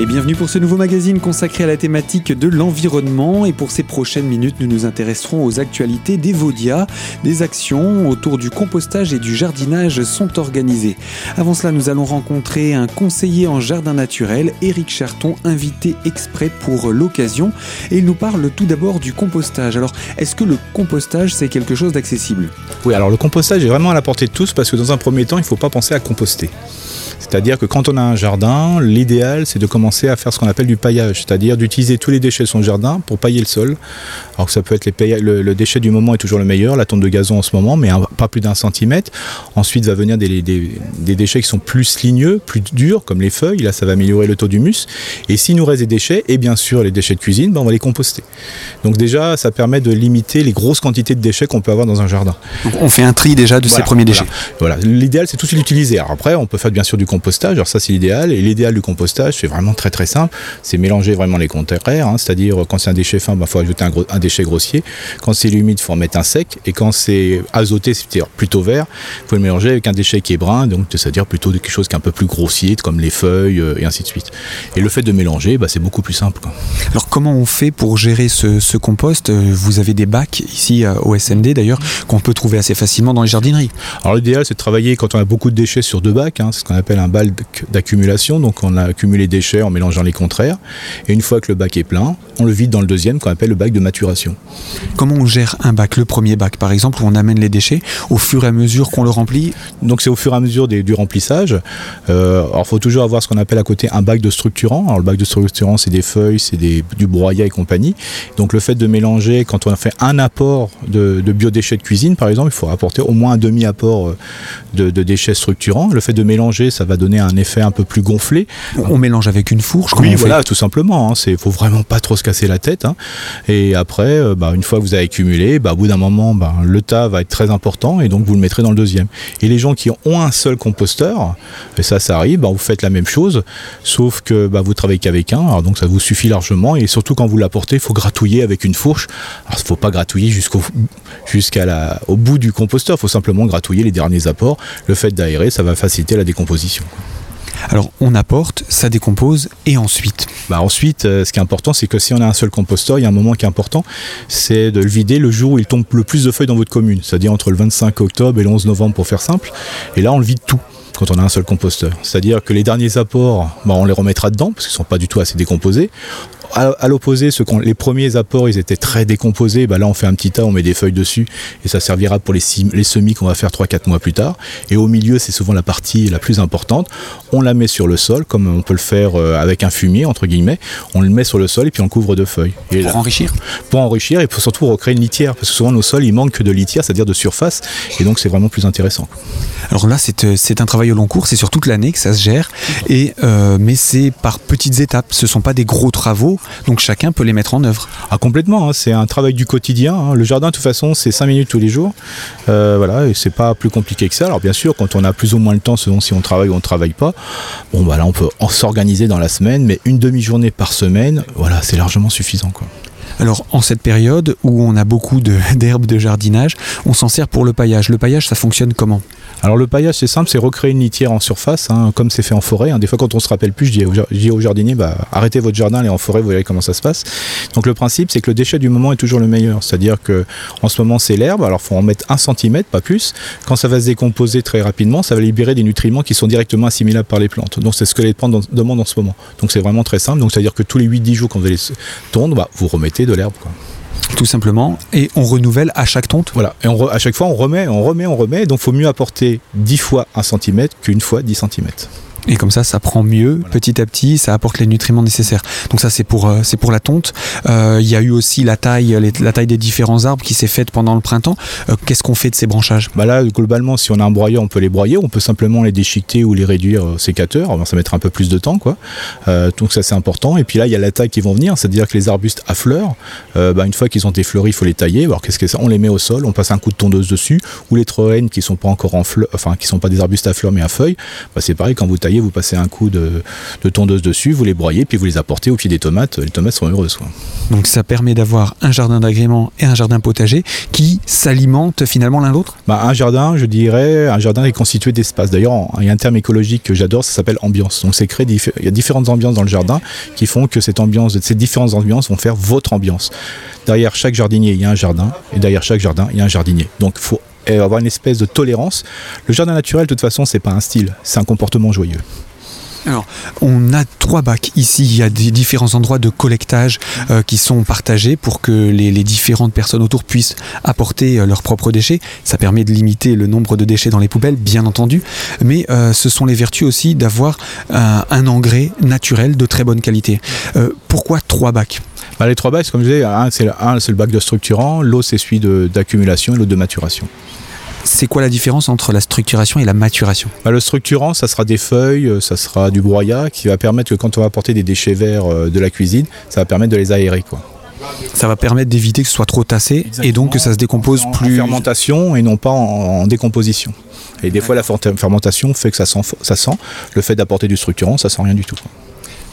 Et bienvenue pour ce nouveau magazine consacré à la thématique de l'environnement. Et pour ces prochaines minutes, nous nous intéresserons aux actualités d'Evodia. Des actions autour du compostage et du jardinage sont organisées. Avant cela, nous allons rencontrer un conseiller en jardin naturel, Éric Charton, invité exprès pour l'occasion. Et il nous parle tout d'abord du compostage. Alors, est-ce que le compostage, c'est quelque chose d'accessible? Oui, alors le compostage est vraiment à la portée de tous parce que dans un premier temps, il ne faut pas penser à composter. C'est-à-dire que quand on a un jardin, l'idéal c'est de commencer à faire ce qu'on appelle du paillage, c'est-à-dire d'utiliser tous les déchets de son jardin pour pailler le sol. Alors que ça peut être les le, déchet du moment est toujours le meilleur, la tonte de gazon en ce moment, mais pas plus d'un centimètre. Ensuite va venir des, déchets qui sont plus ligneux, plus durs, comme les feuilles, là ça va améliorer le taux d'humus. Et s'il nous reste des déchets, et bien sûr les déchets de cuisine, ben, on va les composter. Donc déjà ça permet de limiter les grosses quantités de déchets qu'on peut avoir dans un jardin. on fait un tri déjà de ces premiers déchets. Voilà, l'idéal c'est tout de suite l'utiliser. Alors après on peut faire bien sûr du compostage, alors ça c'est l'idéal, et l'idéal du compostage c'est vraiment très très simple, c'est mélanger vraiment les contraires, hein. c'est-à-dire quand c'est un déchet fin, il bah, faut ajouter un, déchet grossier, quand c'est humide, il faut en mettre un sec, et quand c'est azoté, c'est-à-dire plutôt vert, il faut le mélanger avec un déchet qui est brun, donc c'est-à-dire plutôt quelque chose qui est un peu plus grossier, comme les feuilles euh, et ainsi de suite. Et le fait de mélanger, bah, c'est beaucoup plus simple. Comment on fait pour gérer ce, compost? Vous avez des bacs ici euh, au SMD d'ailleurs, qu'on peut trouver assez facilement dans les jardineries. Alors l'idéal c'est de travailler quand on a beaucoup de déchets sur deux bacs, hein, c'est ce qu'on appelle un bac d'accumulation, donc on a accumulé des déchets en mélangeant les contraires, et une fois que le bac est plein, on le vide dans le deuxième qu'on appelle le bac de maturation. Comment on gère un bac? Le premier bac par exemple, où on amène les déchets au fur et à mesure qu'on le remplit? Donc c'est au fur et à mesure du remplissage. Euh, alors il faut toujours avoir ce qu'on appelle à côté un bac de structurant. Alors le bac de structurant c'est des feuilles, c'est du broyat et compagnie. Donc le fait de mélanger, quand on a fait un apport de, biodéchets de cuisine par exemple, il faut apporter au moins un demi-apport euh, de, déchets structurants. Le fait de mélanger, ça va donner un effet un peu plus gonflé. On mélange avec une fourche Oui, voilà, tout simplement. Il hein. ne faut vraiment pas trop se casser la tête. Hein. Et après, euh, bah, une fois que vous avez accumulé, bah, au bout d'un moment, bah, le tas va être très important et donc vous le mettrez dans le deuxième. Et les gens qui ont un seul composteur, et ça, ça arrive, vous faites la même chose, sauf que vous travaillez qu'avec un, alors donc ça vous suffit largement. Et surtout quand vous l'apportez, il faut gratouiller avec une fourche. Alors il ne faut pas gratouiller jusqu'au jusqu'à la, au bout du composteur, il faut simplement gratouiller les derniers apports. Le fait d'aérer, ça va faciliter la décomposition. Alors on apporte, ça décompose et ensuite? Bah Ensuite, euh, ce qui est important, c'est que si on a un seul composteur, il y a un moment qui est important, c'est de le vider le jour où il tombe le plus de feuilles dans votre commune, c'est-à-dire entre le 25 octobre et le 11 novembre pour faire simple. Et là, on le vide tout quand on a un seul composteur. C'est-à-dire que les derniers apports, bah, on les remettra dedans parce qu'ils ne sont pas du tout assez décomposés à, l'opposé, les premiers apports, ils étaient très décomposés. Bah là, on fait un petit tas, on met des feuilles dessus et ça servira pour les, les semis qu'on va faire 3-4 mois plus tard. Et au milieu, c'est souvent la partie la plus importante. On la met sur le sol, comme on peut le faire euh, avec un fumier, entre guillemets. On le met sur le sol et puis on couvre de feuilles. Et pour enrichir Pour enrichir et pour surtout recréer une litière. Parce que souvent, nos sols, ils manquent de litière, c'est-à-dire de surface. Et donc, c'est vraiment plus intéressant. Alors là, c'est euh, un travail au long cours. C'est sur toute l'année que ça se gère. Et, euh, mais c'est par petites étapes. Ce ne sont pas des gros travaux donc chacun peut les mettre en œuvre. Ah, complètement, hein. c'est un travail du quotidien. Hein. Le jardin, de toute façon, c'est 5 minutes tous les jours. Euh, voilà, et c'est pas plus compliqué que ça. Alors bien sûr, quand on a plus ou moins le temps, selon si on travaille ou on ne travaille pas, bon bah là on peut s'organiser dans la semaine, mais une demi-journée par semaine, voilà, c'est largement suffisant. Quoi. Alors en cette période où on a beaucoup d'herbes de, jardinage, on s'en sert pour le paillage. Le paillage, ça fonctionne comment? Alors le paillage c'est simple, c'est recréer une litière en surface, hein, comme c'est fait en forêt. Hein. Des fois quand on se rappelle plus, je dis, aux, au jardiniers, bah, arrêtez votre jardin, allez en forêt, vous voyez comment ça se passe. Donc le principe c'est que le déchet du moment est toujours le meilleur. C'est-à-dire que en ce moment c'est l'herbe, alors il faut en mettre un centimètre, pas plus. Quand ça va se décomposer très rapidement, ça va libérer des nutriments qui sont directement assimilables par les plantes. Donc c'est ce que les plantes demandent en ce moment. Donc c'est vraiment très simple. Donc c'est-à-dire que tous les 8-10 jours quand vous allez tondre, bah, vous remettez de l'herbe tout simplement, et on renouvelle à chaque tonte. Voilà, et à chaque fois on remet, on remet, on remet, donc faut mieux apporter 10 fois 1 cm qu'une fois 10 cm. Et comme ça, ça prend mieux petit à petit, ça apporte les nutriments nécessaires. Donc ça, c'est pour, euh, c'est pour la tonte. Euh, il y a eu aussi la taille, la taille des différents arbres qui s'est faite pendant le printemps. Euh, qu'est-ce qu'on fait de ces branchages? Bah Là, globalement, si on a un broyeur, on peut les broyer. On peut simplement les déchiqueter ou les réduire au sécateur. ça mettra un peu plus de temps. Quoi. donc ça, c'est important. Et puis là, il y a la taille qui vont venir. C'est-à-dire que les arbustes à fleurs, bah, une fois qu'ils ont été fleuris, il faut les tailler. Alors qu'est-ce que ça On les met au sol, on passe un coup de tondeuse dessus. Ou les troènes qui sont pas encore en fleurs, enfin qui sont pas des arbustes à fleurs mais à feuilles, bah, c'est pareil quand vous taillez vous passez un coup de, tondeuse dessus, vous les broyez, puis vous les apportez au pied des tomates. Les tomates sont heureuses. Donc ça permet d'avoir un jardin d'agrément et un jardin potager qui s'alimentent finalement l'un l'autre? Bah, Un jardin, je dirais, un jardin est constitué d'espace. D'ailleurs, il y a un terme écologique que j'adore, ça s'appelle ambiance. Donc c'est créé, il y a différentes ambiances dans le jardin qui font que cette ambiance, ces différentes ambiances vont faire votre ambiance. Derrière chaque jardinier, il y a un jardin, et derrière chaque jardin, il y a un jardinier. Donc il faut avoir une espèce de tolérance. Le jardin naturel, de toute façon, c'est pas un style, c'est un comportement joyeux. Alors, on a trois bacs ici. Il y a des différents endroits de collectage euh, qui sont partagés pour que les, différentes personnes autour puissent apporter euh, leurs propres déchets. Ça permet de limiter le nombre de déchets dans les poubelles, bien entendu. Mais euh, ce sont les vertus aussi d'avoir un engrais naturel de très bonne qualité. pourquoi trois bacs? Bah, Les trois bacs, comme je disais, un c'est le, bac de structurant, l'autre c'est celui d'accumulation et l'autre de maturation. C'est quoi la différence entre la structuration et la maturation? Bah, Le structurant, ça sera des feuilles, euh, ça sera du broyat qui va permettre que quand on va apporter des déchets verts euh, de la cuisine, ça va permettre de les aérer. Quoi. Ça va permettre d'éviter que ce soit trop tassé et donc que ça se décompose plus. En fermentation et non pas en, décomposition. Et des fois, la fermentation fait que ça sent, ça sent. Le fait d'apporter du structurant, ça sent rien du tout.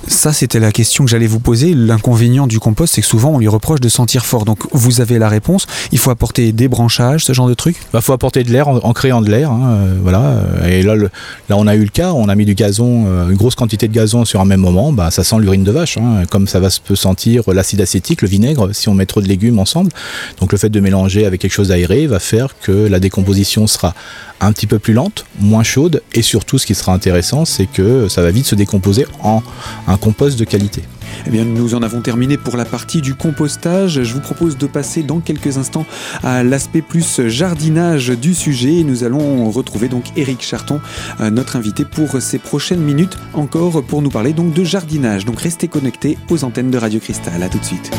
Ça, c'était la question que j'allais vous poser. L'inconvénient du compost, c'est que souvent on lui reproche de sentir fort. Donc vous avez la réponse. Il faut apporter des branchages, ce genre de trucs. Il bah, faut apporter de l'air en, créant de l'air. Hein, euh, voilà. Et là, là, on a eu le cas. On a mis du gazon, euh, une grosse quantité de gazon sur un même moment. Bah, ça sent l'urine de vache. Hein, comme ça va se peut sentir l'acide acétique, le vinaigre, si on met trop de légumes ensemble. Donc le fait de mélanger avec quelque chose d'aéré va faire que la décomposition sera un petit peu plus lente, moins chaude, et surtout ce qui sera intéressant, c'est que ça va vite se décomposer en un compost de qualité. Eh bien, nous en avons terminé pour la partie du compostage. Je vous propose de passer dans quelques instants à l'aspect plus jardinage du sujet. Nous allons retrouver donc Eric Charton, euh, notre invité pour ces prochaines minutes, encore pour nous parler donc de jardinage. Donc restez connectés aux antennes de Radio Cristal. À tout de suite.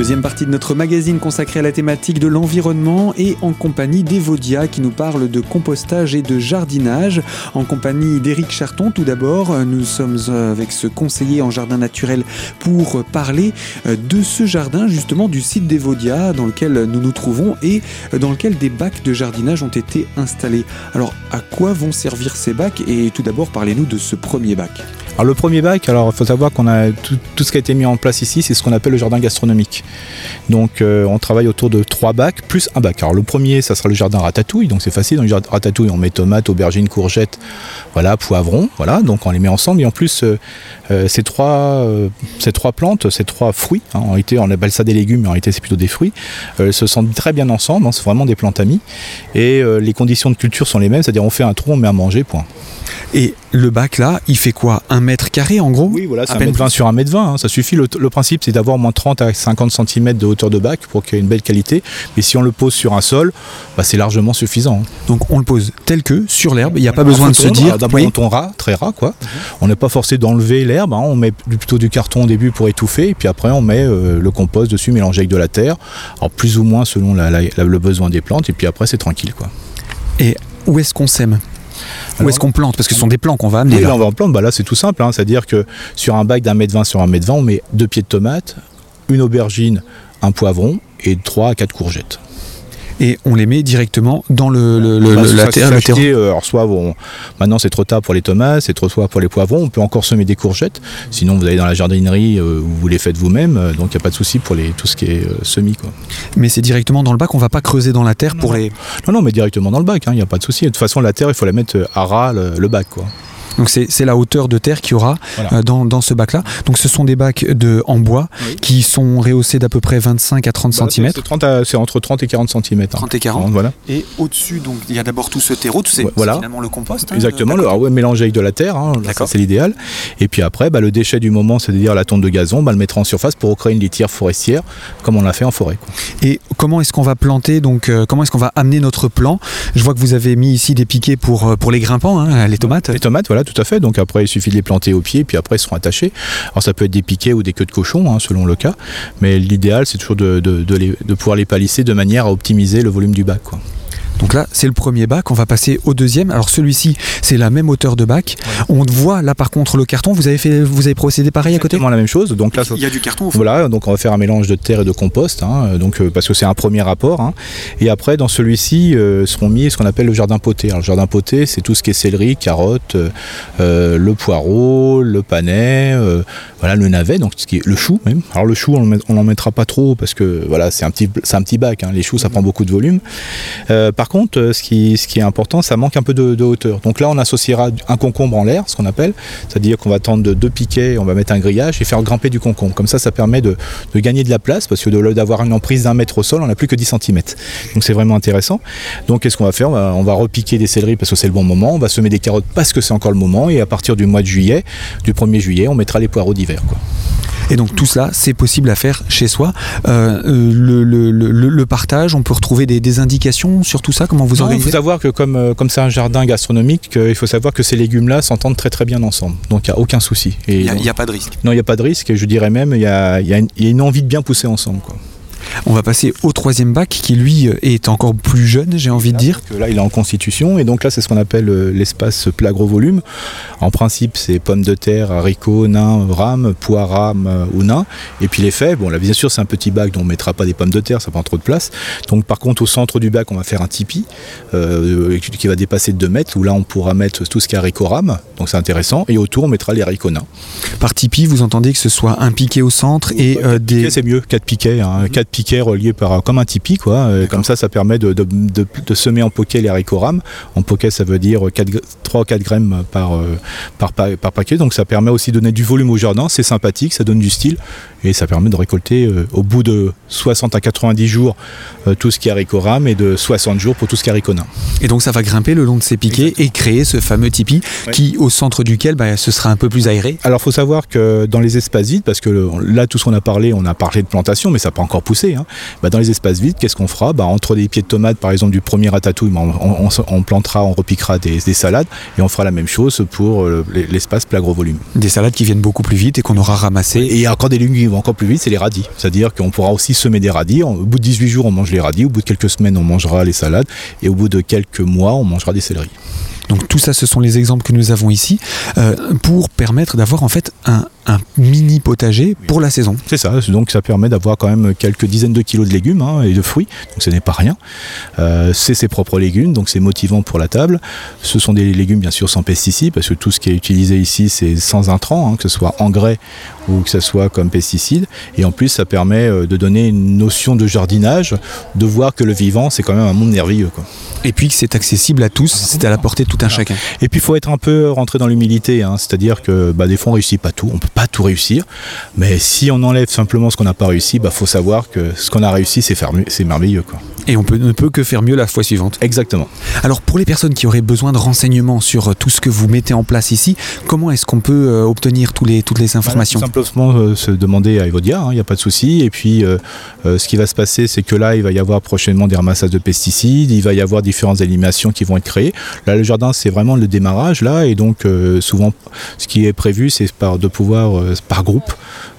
Deuxième partie de notre magazine consacrée à la thématique de l'environnement et en compagnie d'Evodia qui nous parle de compostage et de jardinage. En compagnie d'Éric Charton tout d'abord, nous sommes avec ce conseiller en jardin naturel pour parler de ce jardin justement du site d'Evodia dans lequel nous nous trouvons et dans lequel des bacs de jardinage ont été installés. Alors à quoi vont servir ces bacs? Et tout d'abord parlez-nous de ce premier bac. Alors le premier bac, alors il faut savoir qu'on a tout, ce qui a été mis en place ici, c'est ce qu'on appelle le jardin gastronomique. Donc euh, on travaille autour de trois bacs plus un bac. Alors le premier, ça sera le jardin ratatouille, donc c'est facile. Dans le jardin ratatouille, on met tomates, aubergines, courgettes, voilà, poivrons, voilà, donc on les met ensemble. Et en plus, euh, euh, ces, trois, plantes, ces trois fruits, hein, en on appelle ça des légumes, mais en réalité c'est plutôt des fruits, se sentent très bien ensemble, hein, c'est vraiment des plantes amies. Et les conditions de culture sont les mêmes, c'est-à-dire on fait un trou, on met à manger, point. Et le bac là, il fait quoi? Un mètre carré en gros? Oui, voilà, c'est un mètre 20 sur un mètre 20. Hein, ça suffit. Le, principe, c'est d'avoir moins 30 à 50 cm de hauteur de bac pour qu'il y ait une belle qualité. Mais si on le pose sur un sol, bah, c'est largement suffisant. Hein. Donc on le pose tel que sur l'herbe. Il n'y a pas besoin de se dire. D'abord, on très ras, quoi. Mhm. On n'est pas forcé d'enlever l'herbe. Hein. on met plutôt du carton au début pour étouffer. Et puis après, on met euh, le compost dessus mélangé avec de la terre. Alors plus ou moins selon le besoin des plantes. Et puis après, c'est tranquille, quoi. Et où est-ce qu'on sème? Où est-ce qu'on plante? Parce que ce sont des plants qu'on va amener. là, on va en plante. Bah là, c'est tout simple. Hein. C'est-à-dire que sur un bac d'un mètre vingt sur un mètre vingt, on met deux pieds de tomates, une aubergine, un poivron et trois à quatre courgettes et on les met directement dans le, bah, la terre. Euh, alors soit maintenant c'est trop tard pour les tomates, c'est trop tard pour les poivrons, on peut encore semer des courgettes. Sinon vous allez dans la jardinerie euh, vous les faites vous-même, euh, donc il n'y a pas de souci pour les, tout ce qui est semis. Quoi. Mais c'est directement dans le bac, on ne va pas creuser dans la terre pour les. Non non mais directement dans le bac, il hein, n'y a pas de souci. De toute façon la terre il faut la mettre à ras le, bac quoi. Donc c'est la hauteur de terre qu'il y aura euh, dans, ce bac-là. Donc ce sont des bacs de, en bois qui sont rehaussés d'à peu près 25 à 30 cm. C'est entre 30 et 40 cm. 30 et 40. Voilà. Et au-dessus, donc il y a d'abord tout ce terreau, c'est finalement le compost. Hein, Exactement, le, ah mélangé avec de la terre, hein, c'est l'idéal. Et puis après, bah, le déchet du moment, c'est-à-dire la tonte de gazon, bah, le mettre en surface pour recréer une litière forestière, comme on l'a fait en forêt. Et comment est-ce qu'on va planter donc euh, Comment est-ce qu'on va amener notre plan? Je vois que vous avez mis ici des piquets pour, euh, pour les grimpants, hein, les tomates. Les tomates, voilà, tout à fait. Donc après, il suffit de les planter au pied, puis après, ils seront attachés. Alors ça peut être des piquets ou des queues de cochon, hein, selon le cas. Mais l'idéal, c'est toujours de, pouvoir les palisser de manière à optimiser le volume du bac. Donc là, c'est le premier bac. On va passer au deuxième. Alors celui-ci, c'est la même hauteur de bac. On voit là par contre le carton. Vous avez fait, vous avez procédé pareil à côté? Exactement la même chose. Donc là, il y a du carton. Au fond. Voilà, donc on va faire un mélange de terre et de compost, hein, donc euh, parce que c'est un premier rapport. Hein. Et après, dans celui-ci, euh, seront mis ce qu'on appelle le jardin poté. Alors, le jardin poté, c'est tout ce qui est céleri, carotte, euh, le poireau, le panais, euh, voilà, le navet, donc ce qui est le chou même. Alors le chou, on n'en mettra pas trop parce que voilà, c'est un petit, c'est un petit bac. Hein. Les choux, ça prend beaucoup de volume. Euh, par contre, ce qui, est important, ça manque un peu de, de hauteur. Donc là, on associera un concombre en l'air, ce qu'on appelle, c'est-à-dire qu'on va tendre deux piquets, on va mettre un grillage et faire grimper du concombre. Comme ça, ça permet de, de gagner de la place parce que de d'avoir une emprise d'un mètre au sol, on n'a plus que 10 cm. Donc c'est vraiment intéressant. Donc qu'est-ce qu'on va faire? On va, on va repiquer des céleris parce que c'est le bon moment. On va semer des carottes parce que c'est encore le moment. Et à partir du mois de juillet, du 1er juillet, on mettra les poireaux d'hiver. Et donc tout cela, c'est possible à faire chez soi. Euh, le, le, le, le, partage, on peut retrouver des, des, indications sur tout ça, comment vous non, organisez Il faut savoir que comme euh, comme c'est un jardin gastronomique, il faut savoir que ces légumes-là s'entendent très très bien ensemble. Donc il n'y a aucun souci. Il n'y a, a, pas de risque. Non, il n'y a pas de risque. Et je dirais même, il y a, y, a y a une envie de bien pousser ensemble. Quoi. On va passer au troisième bac qui lui est encore plus jeune, j'ai envie de dire. Là, il est en constitution et donc là, c'est ce qu'on appelle l'espace plat gros volume. En principe, c'est pommes de terre, haricots, nains, rames, pois, rames ou nains. Et puis les fèves, bon là, bien sûr, c'est un petit bac dont on ne mettra pas des pommes de terre, ça prend trop de place. Donc par contre, au centre du bac, on va faire un tipi euh, qui va dépasser de 2 mètres où là, on pourra mettre tout ce qui est haricots rames. Donc c'est intéressant. Et autour, on mettra les haricots nains. Par tipi, vous entendez que ce soit un piquet au centre et euh, des. C'est mieux, 4 piquets. Hein, 4 piquets reliés par comme un tipi quoi. Comme ça, ça permet de, de, de, de semer en poquet les haricots rames. En poquet, ça veut dire 4, 3 4 grammes par, euh, par, par, par, paquet. Donc ça permet aussi de donner du volume au jardin. C'est sympathique, ça donne du style et ça permet de récolter euh, au bout de 60 à 90 jours euh, tout ce qui est haricots rames et de 60 jours pour tout ce qui est haricots nains. Et donc ça va grimper le long de ces piquets Exactement. et créer ce fameux tipi ouais. qui, au centre duquel, bah, ce sera un peu plus aéré. Alors il faut savoir que dans les espaces vides, parce que là tout ce qu'on a parlé, on a parlé de plantation, mais ça n'a pas encore poussé. Hein. Bah, dans les espaces vides, qu'est-ce qu'on fera? Bah, Entre des pieds de tomates, par exemple, du premier ratatouille, on, on, on, plantera, on repiquera des, des, salades et on fera la même chose pour euh, l'espace plat gros volume. Des salades qui viennent beaucoup plus vite et qu'on aura ramassées. Et encore des légumes encore plus vite, c'est les radis. C'est-à-dire qu'on pourra aussi semer des radis. Au bout de 18 jours, on mange les radis. Au bout de quelques semaines, on mangera les salades. Et au bout de quelques mois, on mangera des céleris. Donc tout ça, ce sont les exemples que nous avons ici euh, pour permettre d'avoir en fait un, un, mini potager pour la saison. C'est ça, donc ça permet d'avoir quand même quelques dizaines de kilos de légumes hein, et de fruits, donc ce n'est pas rien. Euh, c'est ses propres légumes, donc c'est motivant pour la table. Ce sont des légumes bien sûr sans pesticides, parce que tout ce qui est utilisé ici c'est sans intrants, hein, que ce soit engrais ou que ce soit comme pesticides. Et en plus ça permet euh, de donner une notion de jardinage, de voir que le vivant c'est quand même un monde merveilleux. Quoi. Et puis que c'est accessible à tous, c'est à la portée de tout un chacun. Et puis il faut être un peu rentré dans l'humilité, hein, c'est-à-dire que bah, des fois on réussit pas tout, on peut pas tout réussir, mais si on enlève simplement ce qu'on n'a pas réussi, il bah, faut savoir que ce qu'on a réussi c'est merveilleux. Quoi. Et on peut, ne peut que faire mieux la fois suivante. Exactement. Alors pour les personnes qui auraient besoin de renseignements sur tout ce que vous mettez en place ici, comment est-ce qu'on peut euh, obtenir tous les, toutes les informations bah, Simplement euh, se demander à Evodia, il n'y a pas de souci. Et puis euh, euh, ce qui va se passer, c'est que là, il va y avoir prochainement des ramassages de pesticides, il va y avoir différentes animations qui vont être créées. Là, le jardin, c'est vraiment le démarrage là, et donc euh, souvent, ce qui est prévu, c'est par de pouvoir euh, par groupe,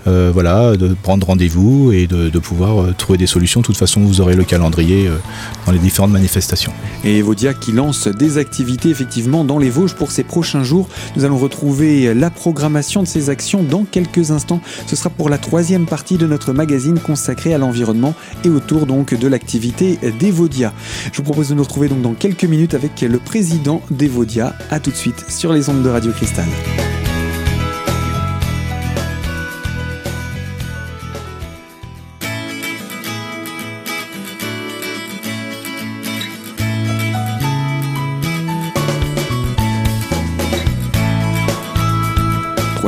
euh, voilà, de prendre rendez-vous et de, pouvoir euh, trouver des solutions. De toute façon, vous aurez le calendrier euh, dans les différentes manifestations. Et Evodia qui lance des activités effectivement dans les Vosges pour ces prochains jours. Nous allons retrouver la programmation de ces actions dans quelques instants. Ce sera pour la troisième partie de notre magazine consacré à l'environnement et autour donc de l'activité d'Evodia. Je vous propose de nous retrouver donc dans quelques minutes avec le président d'Evodia. A tout de suite sur les ondes de Radio Cristal.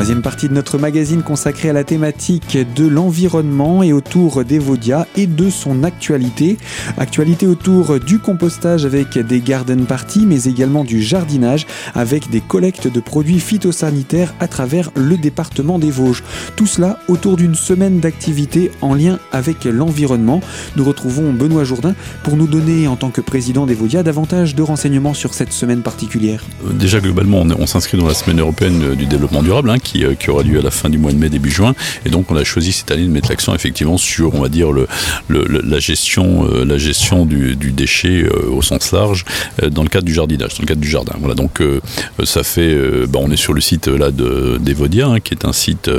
Troisième partie de notre magazine consacrée à la thématique de l'environnement et autour d'Evodia et de son actualité. Actualité autour du compostage avec des garden parties, mais également du jardinage avec des collectes de produits phytosanitaires à travers le département des Vosges. Tout cela autour d'une semaine d'activité en lien avec l'environnement. Nous retrouvons Benoît Jourdain pour nous donner, en tant que président d'Evodia, davantage de renseignements sur cette semaine particulière. Déjà, globalement, on, s'inscrit dans la semaine européenne du développement durable, hein, qui, qui, aura lieu à la fin du mois de mai, début juin. Et donc on a choisi cette année de mettre l'accent effectivement sur, on va dire, le, la gestion, du, déchet au sens large dans le cadre du jardinage, dans le cadre du jardin. Voilà, donc ça fait, bah, on est sur le site là de d'Evodia, hein, qui est un site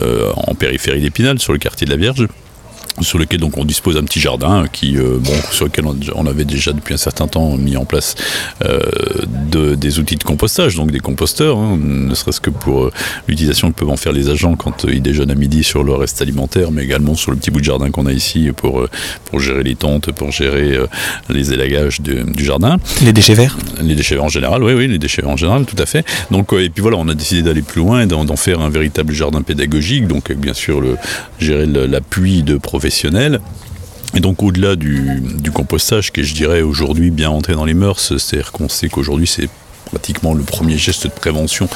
en périphérie d'Épinal, sur le quartier de la Vierge sur lequel donc on dispose d'un petit jardin qui euh, bon sur lequel on, avait déjà depuis un certain temps mis en place euh, de, des outils de compostage donc des composteurs hein, ne serait-ce que pour euh, l'utilisation que peuvent en faire les agents quand ils déjeunent à midi sur le reste alimentaire mais également sur le petit bout de jardin qu'on a ici pour pour gérer les tentes pour gérer les élagages du jardin. Les déchets verts. Les déchets verts en général oui oui les déchets verts en général tout à fait. Donc et puis voilà on a décidé d'aller plus loin et d'en faire un véritable jardin pédagogique donc bien sûr le gérer l'appui de professeurs et donc au-delà du, compostage, qui je dirais aujourd'hui bien entré dans les mœurs, c'est-à-dire qu'on sait qu'aujourd'hui c'est pratiquement le premier geste de prévention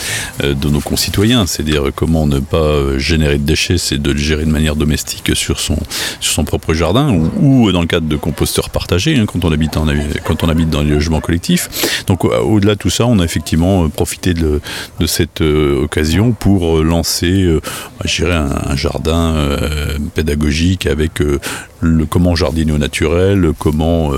euh, de nos concitoyens. C'est-à-dire comment ne pas euh, générer de déchets, c'est de le gérer de manière domestique sur son, sur son propre jardin ou, dans le cadre de composteurs partagés hein, quand, on habite quand on habite dans les logements collectifs. Donc au-delà de tout ça, on a effectivement euh, profité de, cette occasion pour lancer un, un, jardin pédagogique avec le comment jardiner au naturel, comment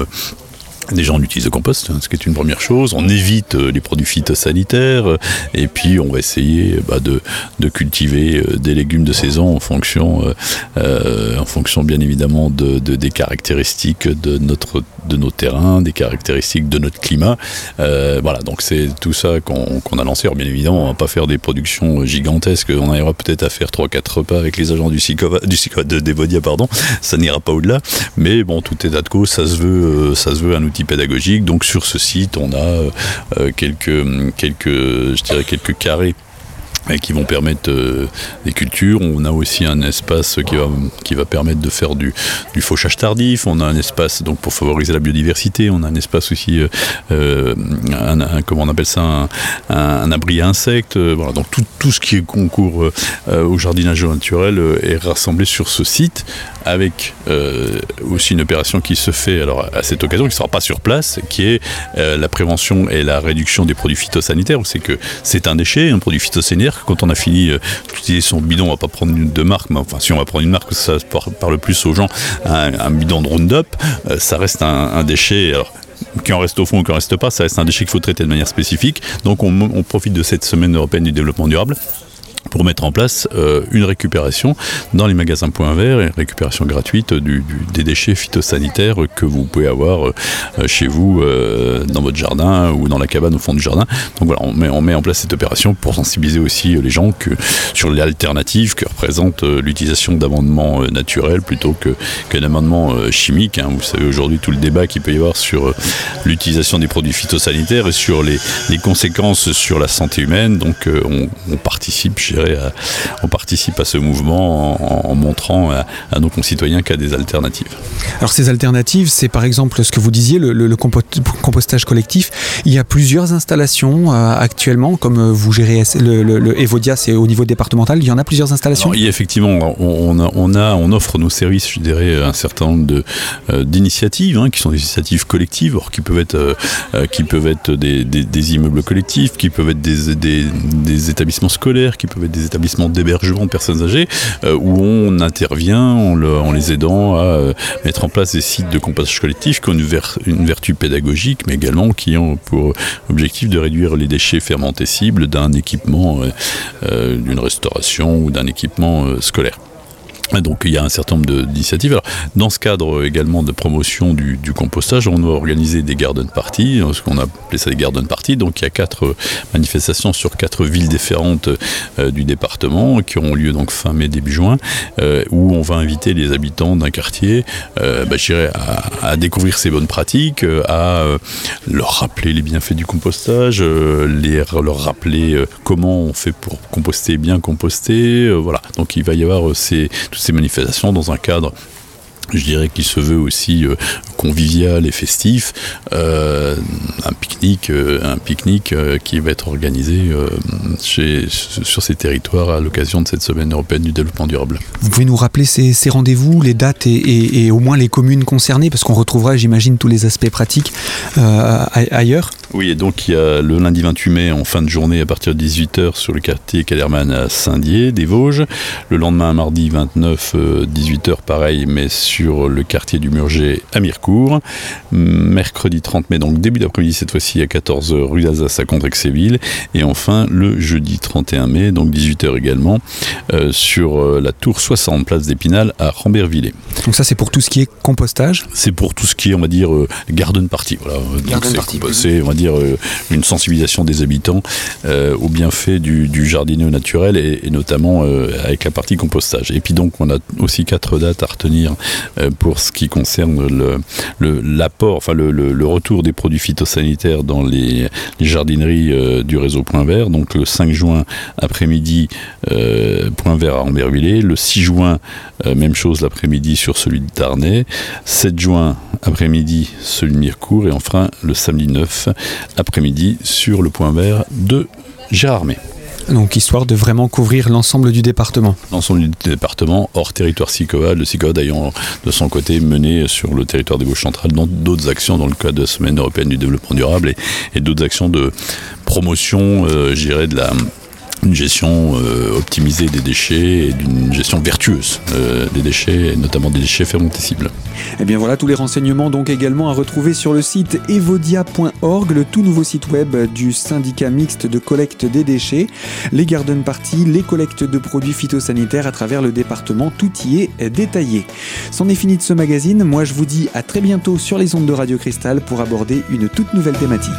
Déjà, on utilise le compost, hein, ce qui est une première chose. On évite euh, les produits phytosanitaires. Euh, et puis, on va essayer bah, de, cultiver euh, des légumes de saison en fonction, en fonction bien évidemment de, de, des caractéristiques de, notre, de nos terrains, des caractéristiques de notre climat. voilà, donc c'est tout ça qu'on a lancé. Alors, bien évidemment, on va pas faire des productions gigantesques. On arrivera peut-être à faire 3-4 repas avec les agents du SICOVA, du de Devodia, pardon. Ça n'ira pas au-delà. Mais bon, tout est à de cause. Ça se veut, ça se veut un outil pédagogique. Donc sur ce site, on a euh, euh, quelques, quelques, je dirais quelques carrés qui vont permettre euh, des cultures. On a aussi un espace qui va, qui va permettre de faire du, du fauchage tardif. On a un espace donc pour favoriser la biodiversité. On a un espace aussi, un, comment on appelle ça, un, abri à insectes. voilà, donc tout, tout ce qui concourt au jardinage naturel est rassemblé sur ce site avec euh, aussi une opération qui se fait alors à cette occasion, qui ne sera pas sur place, qui est euh, la prévention et la réduction des produits phytosanitaires. Sait que c'est un déchet, un produit phytosanitaire. Quand on a fini euh, d'utiliser son bidon, on va pas prendre une de marque, mais enfin si on va prendre une marque, ça parle plus aux gens. Un, bidon de Roundup, ça reste un, déchet. Qui en reste au fond ou qui en reste pas, ça reste un déchet qu'il faut traiter de manière spécifique. Donc on, on profite de cette semaine européenne du développement durable pour mettre en place euh, une récupération dans les magasins Point Vert, une récupération gratuite du, des déchets phytosanitaires que vous pouvez avoir euh, chez vous euh, dans votre jardin ou dans la cabane au fond du jardin. Donc voilà, on met, en place cette opération pour sensibiliser aussi les gens que, sur les alternatives que représente l'utilisation d'amendements naturels plutôt que, que d'amendements chimiques. Hein. Vous savez aujourd'hui tout le débat qu'il peut y avoir sur l'utilisation des produits phytosanitaires et sur les, conséquences sur la santé humaine. Donc on, on participe, je on participe à ce mouvement en, montrant à, nos concitoyens qu'il y a des alternatives. Alors ces alternatives, c'est par exemple ce que vous disiez, le, compostage collectif. Il y a plusieurs installations euh, actuellement, comme euh, vous gérez le, Evodia, c'est au niveau départemental. Il y en a plusieurs installations? il y a effectivement, on, a, on, offre nos services, je dirais, un certain nombre euh, d'initiatives hein, qui sont des initiatives collectives, or, qui peuvent être, qui peuvent être des, immeubles collectifs, qui peuvent être des, des établissements scolaires, qui peuvent être des établissements d'hébergement de personnes âgées euh, où on intervient en, les aidant à euh, mettre en place des sites de compostage collectif qui ont une, vertu pédagogique mais également qui ont pour objectif de réduire les déchets fermentescibles d'un équipement, euh, d'une restauration ou d'un équipement scolaire. Donc il y a un certain nombre d'initiatives. Dans ce cadre également de promotion du, compostage, on a organisé des garden parties, ce qu'on a appelé ça des garden parties. Donc il y a quatre manifestations sur quatre villes différentes euh, du département qui auront lieu donc fin mai début juin, euh, où on va inviter les habitants d'un quartier, euh, bah, à, à, découvrir ces bonnes pratiques, à leur rappeler les bienfaits du compostage, les, leur rappeler comment on fait pour composter bien composter. voilà. Donc il va y avoir ces ces manifestations dans un cadre je dirais qu'il se veut aussi euh, convivial et festif, euh, un pique-nique, euh, un pique-nique qui va être organisé sur ces territoires à l'occasion de cette semaine européenne du développement durable. Vous pouvez nous rappeler ces, rendez-vous, les dates et, au moins les communes concernées, parce qu'on retrouvera, j'imagine, tous les aspects pratiques ailleurs. Oui, et donc il y a le lundi 28 mai en fin de journée à partir de 18h sur le quartier Calerman à Saint-Dié des Vosges. Le lendemain, mardi 29, 18h pareil, mais sur le quartier du Murger à Mirecourt. Mercredi 30 mai, donc début d'après-midi cette fois-ci à 14h rue d'Alsace à Contrexéville. Et enfin le jeudi 31 mai, donc 18h également, euh, sur euh, la tour 60 place d'Épinal à Rambervillers. Donc ça c'est pour tout ce qui est compostage C'est pour tout ce qui est, on va dire, euh, garden party. Voilà. c'est, on va dire, une sensibilisation des habitants au bienfait du, du jardinet naturel et, et notamment avec la partie compostage. Et puis donc on a aussi quatre dates à retenir euh, pour ce qui concerne l'apport, enfin le, retour des produits phytosanitaires dans les, jardineries euh, du réseau Point Vert. Donc le 5 juin après-midi, euh, Point Vert à Ambervillers. Le 6 juin, même chose l'après-midi sur celui de Darnay. 7 juin après-midi, celui de Mirecourt. Et enfin le samedi 9 après-midi sur le Point Vert de Gérardmer. Donc histoire de vraiment couvrir l'ensemble du département. L'ensemble du département, hors territoire SICOA, le SICOA ayant de son côté mené sur le territoire des Vosges centrales d'autres actions dans le cadre de la Semaine européenne du développement durable et, d'autres actions de promotion, euh, de la une gestion euh, optimisée des déchets et d'une gestion vertueuse euh, des déchets, notamment des déchets fermentescibles. Et eh bien voilà tous les renseignements donc également à retrouver sur le site evodia.org, le tout nouveau site web du syndicat mixte de collecte des déchets, les garden parties, les collectes de produits phytosanitaires à travers le département, tout y est détaillé. C'en est fini de ce magazine, moi je vous dis à très bientôt sur les ondes de Radio Cristal pour aborder une toute nouvelle thématique.